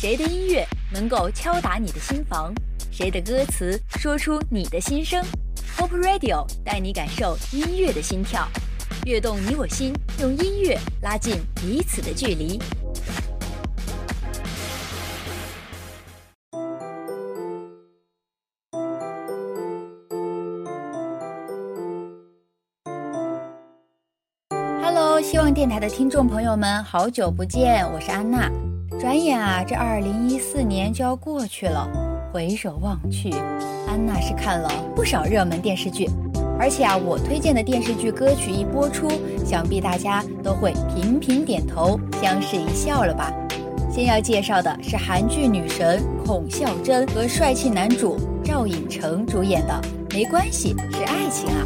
谁的音乐能够敲打你的心房？谁的歌词说出你的心声？Pop Radio 带你感受音乐的心跳，跃动你我心，用音乐拉近彼此的距离。希望电台的听众朋友们，好久不见，我是安娜。转眼啊，这二零一四年就要过去了。回首望去，安娜是看了不少热门电视剧，而且啊，我推荐的电视剧歌曲一播出，想必大家都会频频点头，相视一笑了吧？先要介绍的是韩剧女神孔孝真和帅气男主赵寅成主演的《没关系是爱情啊》。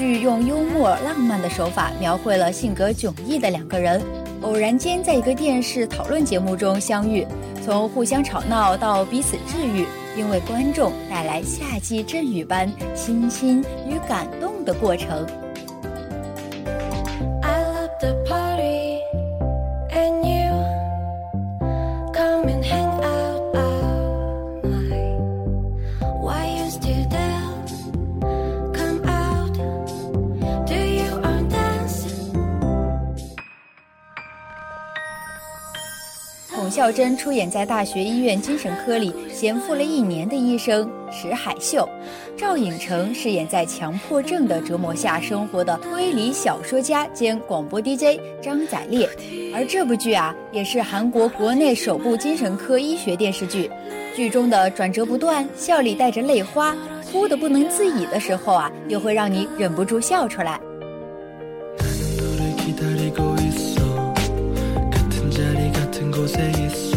剧用幽默浪漫的手法描绘了性格迥异的两个人，偶然间在一个电视讨论节目中相遇，从互相吵闹到彼此治愈，并为观众带来夏季阵雨般清新与感动的过程。孝真出演在大学医院精神科里闲赋了一年的医生石海秀，赵寅成饰演在强迫症的折磨下生活的推理小说家兼广播 DJ 张载烈。而这部剧啊，也是韩国国内首部精神科医学电视剧，剧中的转折不断，笑里带着泪花，哭得不能自已的时候啊，又会让你忍不住笑出来。você isso.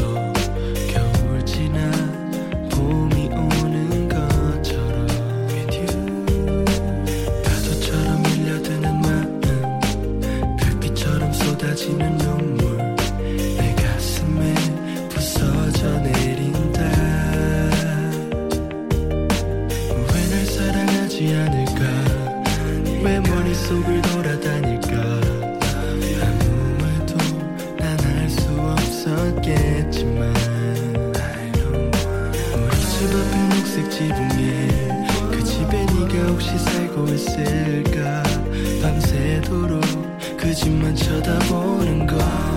알고 있을까 밤새도록 그집만 쳐다보는 걸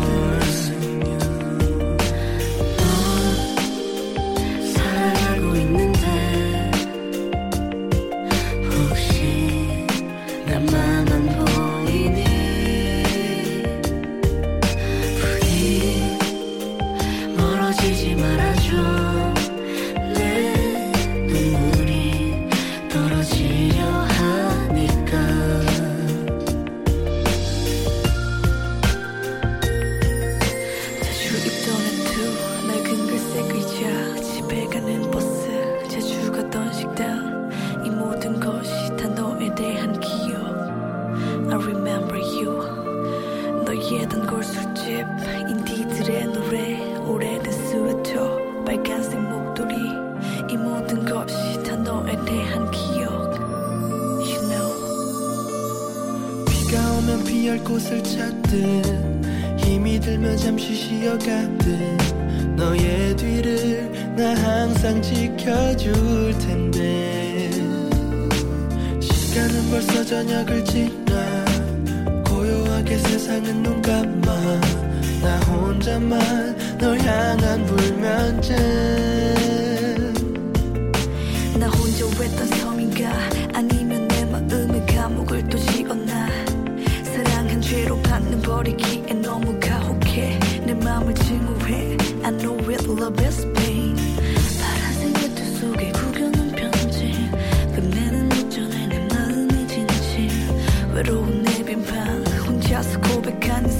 얘던 골술집 인디들의 노래 오래된 스웨터 빨간색 목도리 이 모든 것이 다 너에 대한 기억. You know. 비가 오면 피할 곳을 찾듯 힘이 들면 잠시 쉬어가듯 너의 뒤를 나 항상 지켜줄 텐데. 시간은 벌써 저녁을 짓 세상은 눈 감아. 나 혼자만 널 향한 불면증. 나 혼자 외딴 섬인가? 아니면 내 마음의 감옥을 또 지었나? 사랑한 죄로 받는 버리기에 너무 가혹해. 내 마음을 증오해. I know it love is pain. 파란색 외투 속에 구겨놓은 편지. 밤내는 어쩌네 내 마음이 진심 외로운 just cool because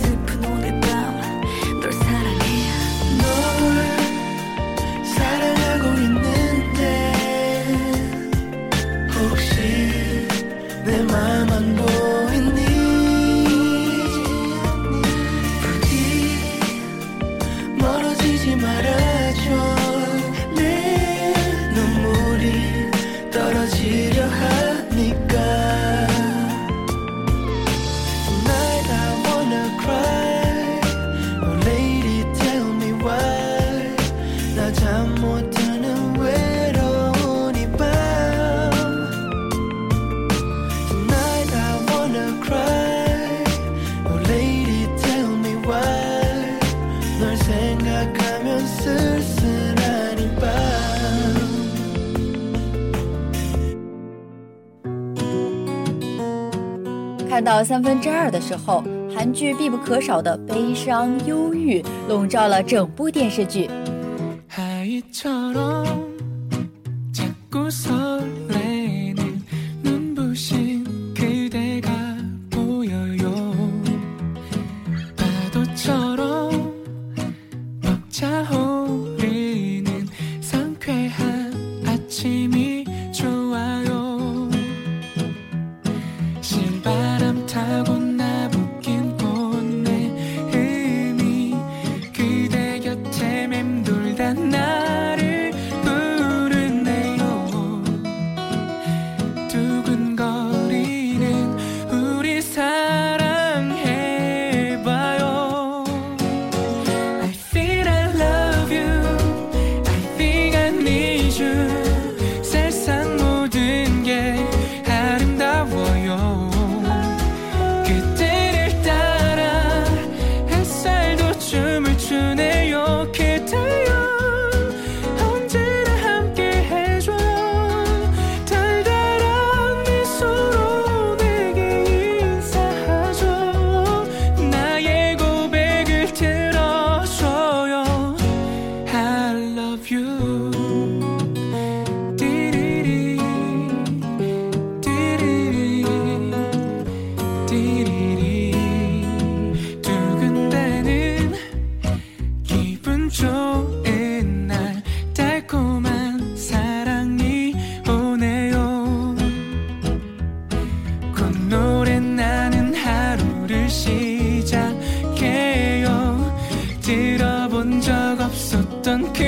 看到三分之二的时候，韩剧必不可少的悲伤、忧郁笼罩了整部电视剧。Can't.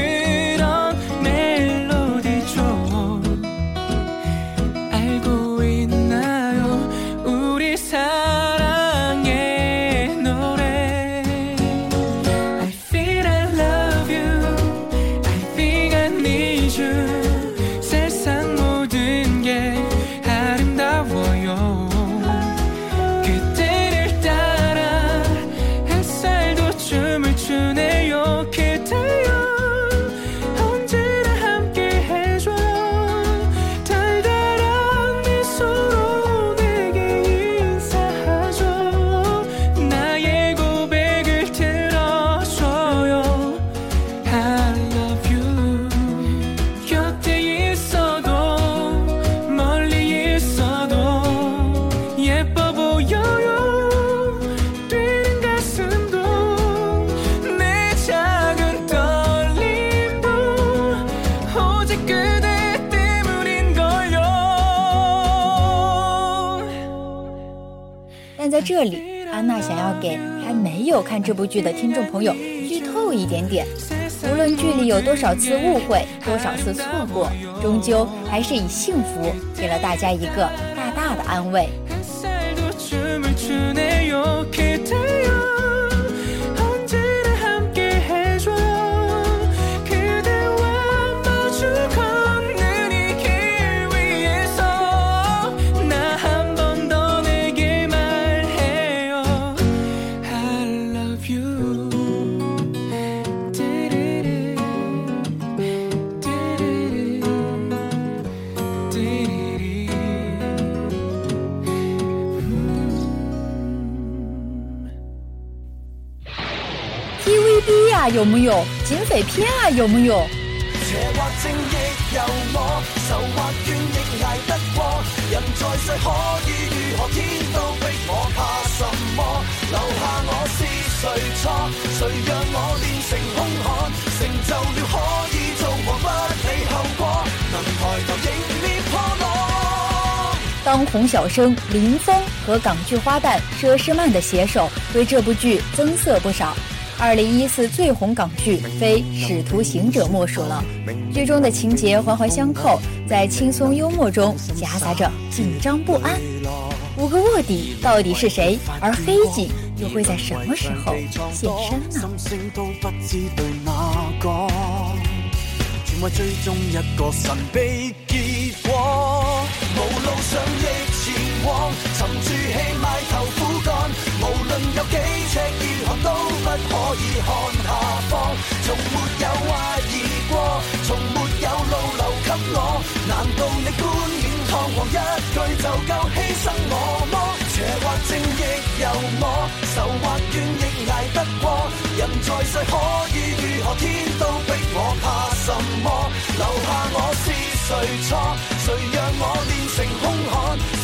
在这里，安娜想要给还没有看这部剧的听众朋友剧透一点点。无论剧里有多少次误会，多少次错过，终究还是以幸福给了大家一个大大的安慰。有没有？警匪片啊有没有？邪或正亦有我仇或怨亦挨得过人在世可以如何天都逼我怕什么留下我是谁错谁让我练成空悍成就了可以做王不理后果能抬头迎面破浪当红小生林峰和港剧花旦佘诗曼的携手为这部剧增色不少。二零一四最红港剧非《使徒行者》莫属了。剧中的情节环环相扣，在轻松幽默中夹杂着紧张不安。五个卧底到底是谁？而黑警又会在什么时候现身呢？够牺牲我么？邪或正亦由我，仇或怨亦挨得过。人在世可以如何？天都逼我，怕什么？留下我是谁错？谁让我练成凶悍？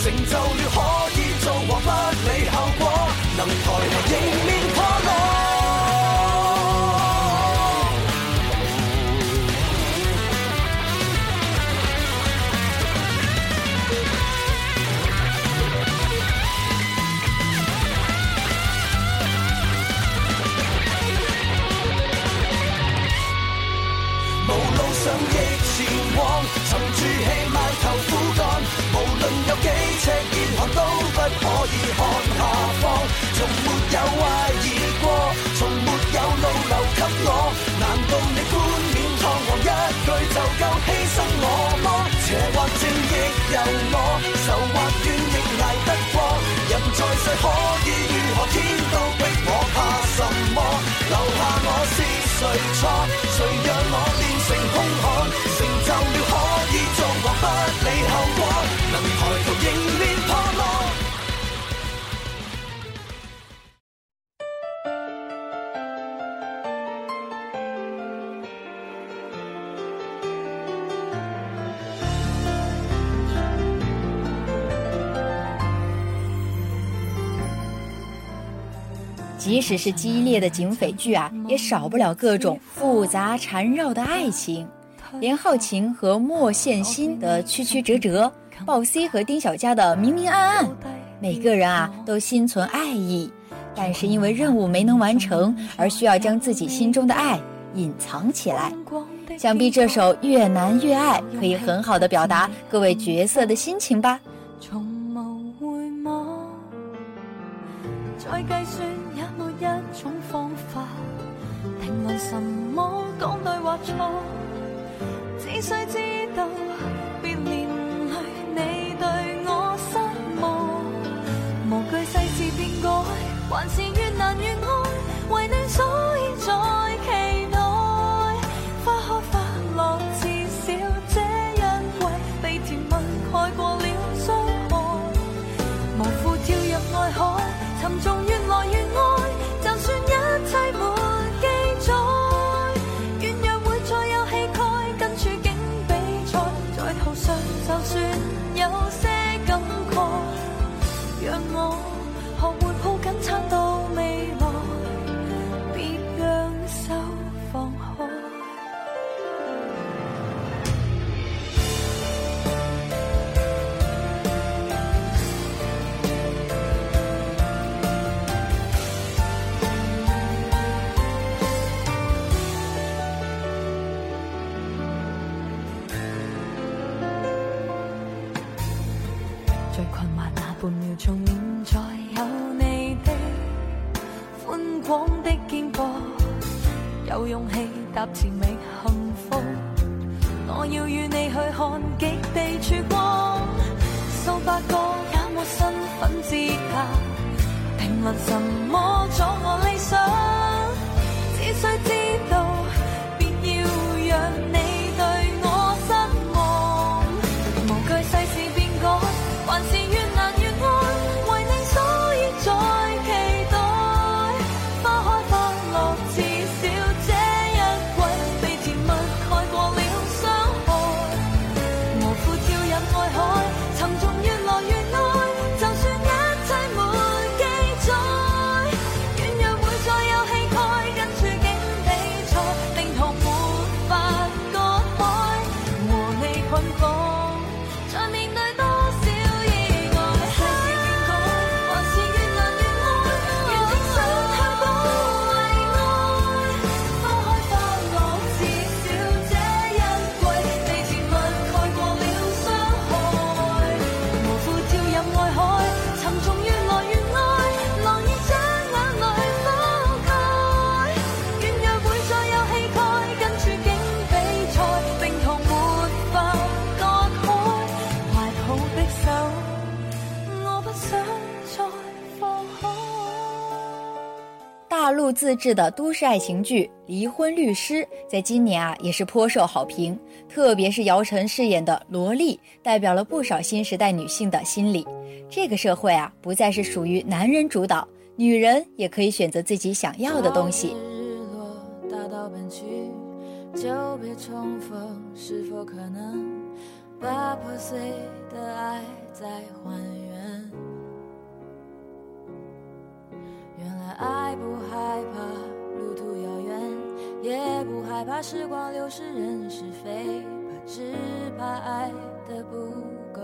成就了可以做王，不理后果，能抬头迎面由我，愁或怨亦挨得过。人在世可以如何？天都逼我，怕什么？留下我是谁错？谁即使是激烈的警匪剧啊，也少不了各种复杂缠绕的爱情。连浩晴和莫羡欣的曲曲折折，鲍 C 和丁小佳的明明暗暗，每个人啊都心存爱意，但是因为任务没能完成，而需要将自己心中的爱隐藏起来。想必这首《越难越爱》可以很好的表达各位角色的心情吧。再計算也沒一种方法评论什么讲对或错，只需知道别连累你对我失望，无惧世事变改，还是越难越爱，为你所评论什么阻我理想？只需知陆自制的都市爱情剧《离婚律师》在今年啊也是颇受好评，特别是姚晨饰演的萝莉，代表了不少新时代女性的心理。这个社会啊，不再是属于男人主导，女人也可以选择自己想要的东西。日落大道奔去，久别重逢，是否可能把破碎的爱再还原？原来爱不害怕路途遥远，也不害怕时光流逝人是非，怕只怕爱的不够。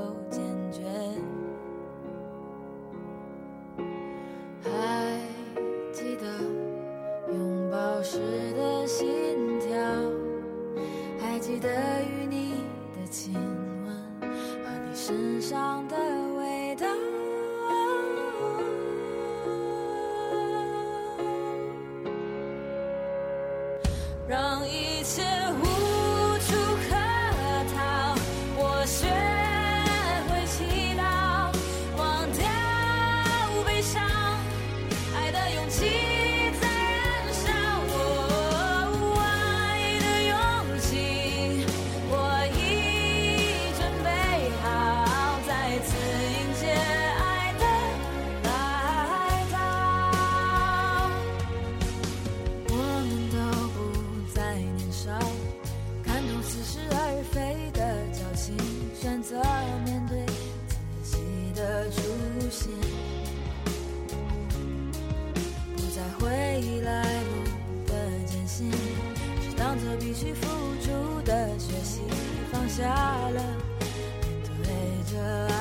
似是而非的矫情，选择面对自己的初心，不再回忆来路的艰辛，只当作必须付出的学习，放下了面对着爱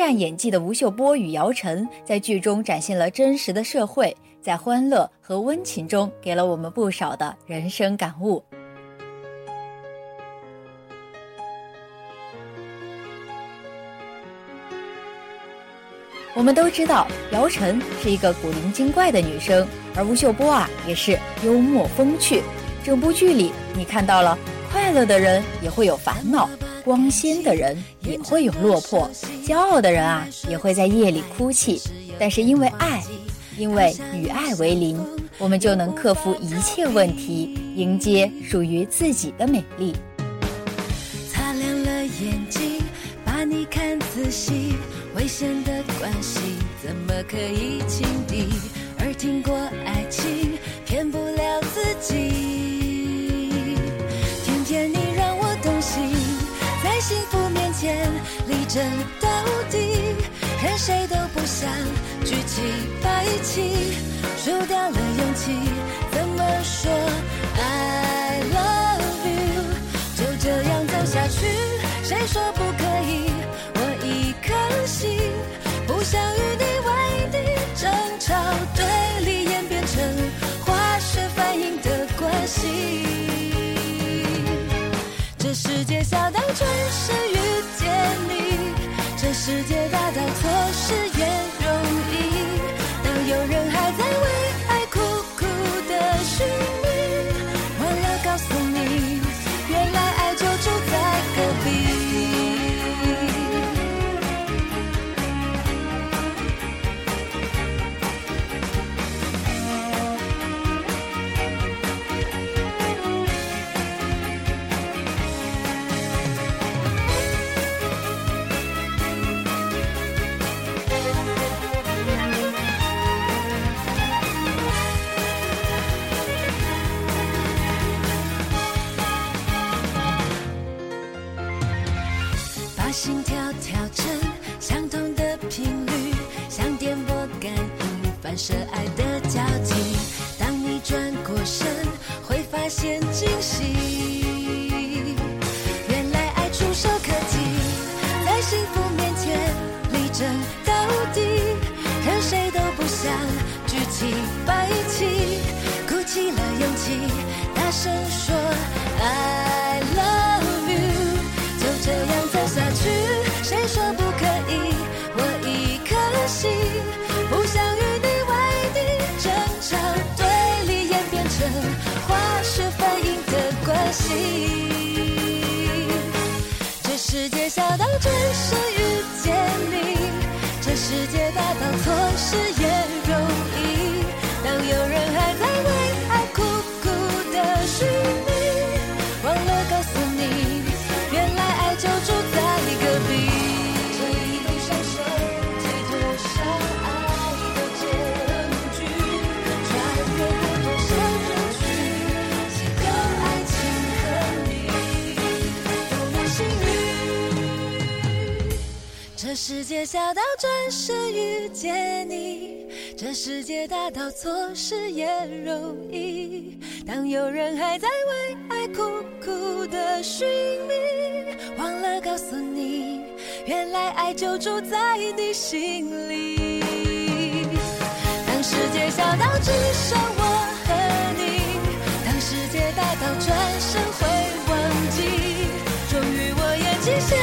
精湛演技的吴秀波与姚晨在剧中展现了真实的社会，在欢乐和温情中给了我们不少的人生感悟。我们都知道，姚晨是一个古灵精怪的女生，而吴秀波啊也是幽默风趣。整部剧里，你看到了快乐的人也会有烦恼，光鲜的人也会有落魄，骄傲的人啊也会在夜里哭泣。但是因为爱，因为与爱为邻，我们就能克服一切问题，迎接属于自己的美丽。擦亮了眼睛，把你看仔细，危险的关系怎么可以轻敌？而听过爱情骗不了自己，幸福面前力争到底，任谁都不想举起白旗，输掉了勇气，怎么说 I love you？就这样走下去，谁说不可以？我一颗心不想与你为敌，争吵对这世界小到准时遇见你，这世界大到错失也容易。当有人还声说 I love you。就这样走下去，谁说不可以？我一颗心不想与你为敌，争吵对立演变成化学反应的关系。这世界小到准时遇见你，这世界大到错失也容易。当有人这世界小到转身遇见你，这世界大到错失也容易。当有人还在为爱苦苦的寻觅，忘了告诉你，原来爱就住在你心里。当世界小到只剩我和你，当世界大到转身会忘记，终于我也极限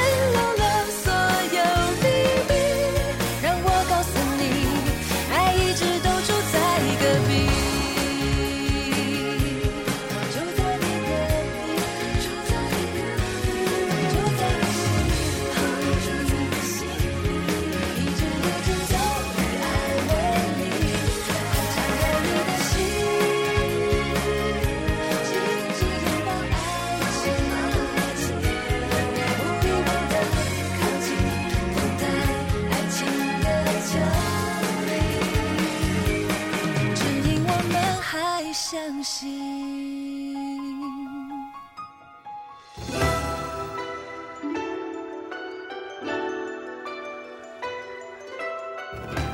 相信。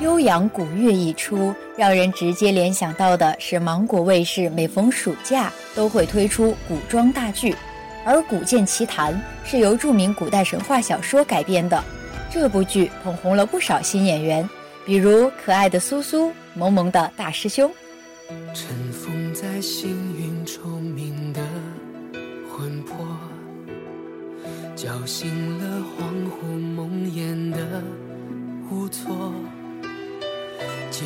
悠扬古乐一出，让人直接联想到的是芒果卫视每逢暑假都会推出古装大剧，而《古剑奇谭》是由著名古代神话小说改编的。这部剧捧红了不少新演员，比如可爱的苏苏、萌萌的大师兄。尘封在星云虫鸣的魂魄，叫醒了恍惚梦魇的无措，解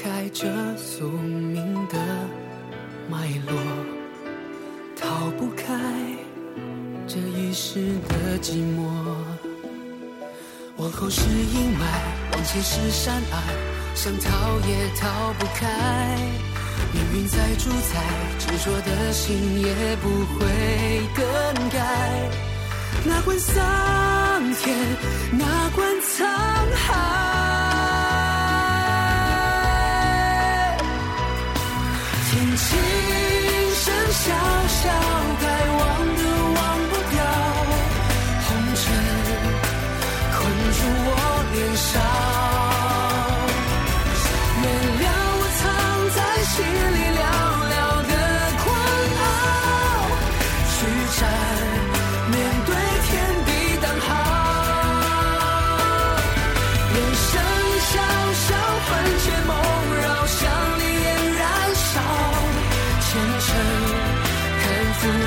开这宿命的脉络，逃不开这一世的寂寞。往后是阴霾，往前是山隘，想逃也逃不开。命运再主宰，执着的心也不会更改。哪管桑田，哪管沧海。听琴声小小，该忘的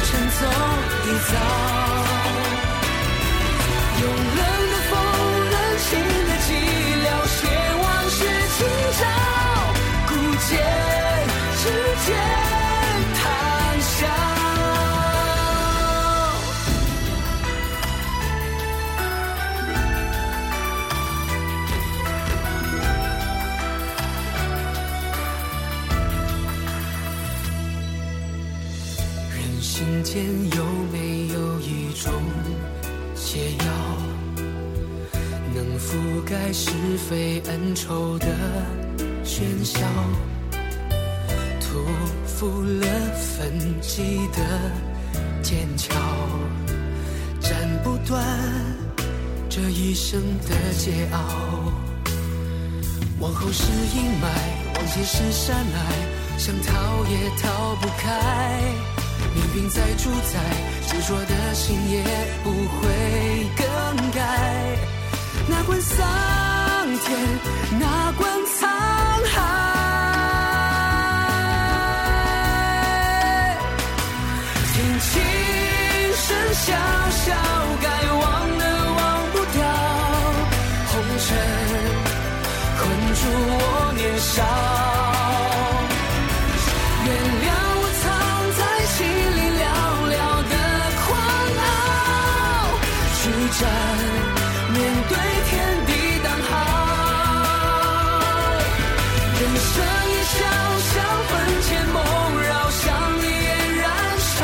沉重一遭。后是阴霾，往前是山隘，想逃也逃不开。命运在主宰，执着的心也不会更改。哪管桑田，哪管沧海，听琴声萧萧，少，原谅我藏在心里寥寥的狂傲，去战，面对天地当好。人生一笑笑，魂牵梦绕，像烈焰燃烧，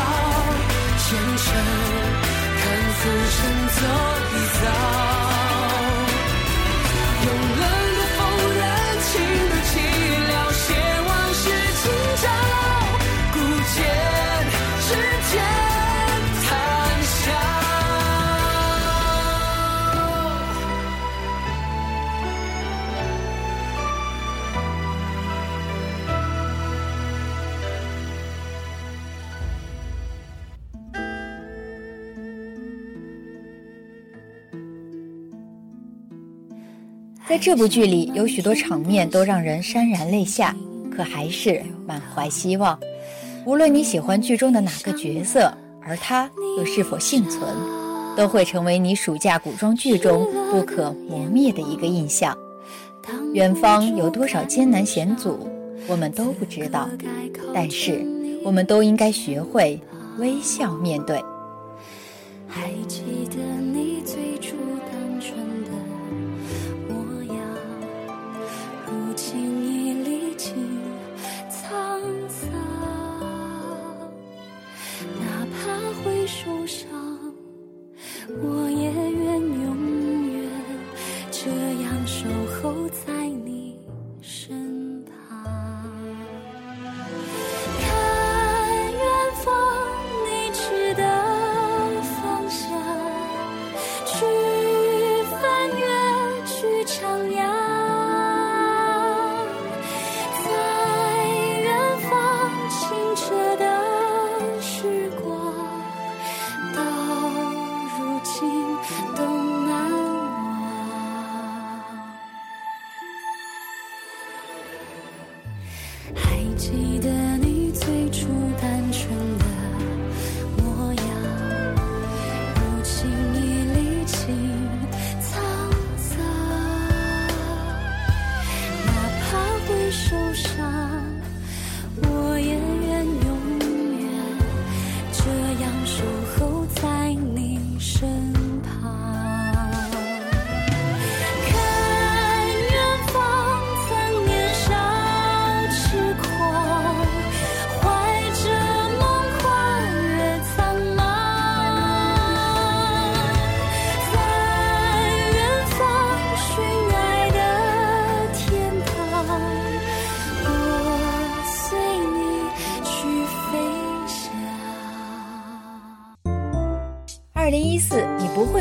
前程看浮沉走一遭。在这部剧里，有许多场面都让人潸然泪下，可还是满怀希望。无论你喜欢剧中的哪个角色，而他又是否幸存，都会成为你暑假古装剧中不可磨灭的一个印象。远方有多少艰难险阻，我们都不知道，但是我们都应该学会微笑面对。还记得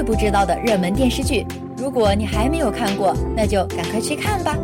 不知道的热门电视剧。如果你还没有看过，那就赶快去看吧。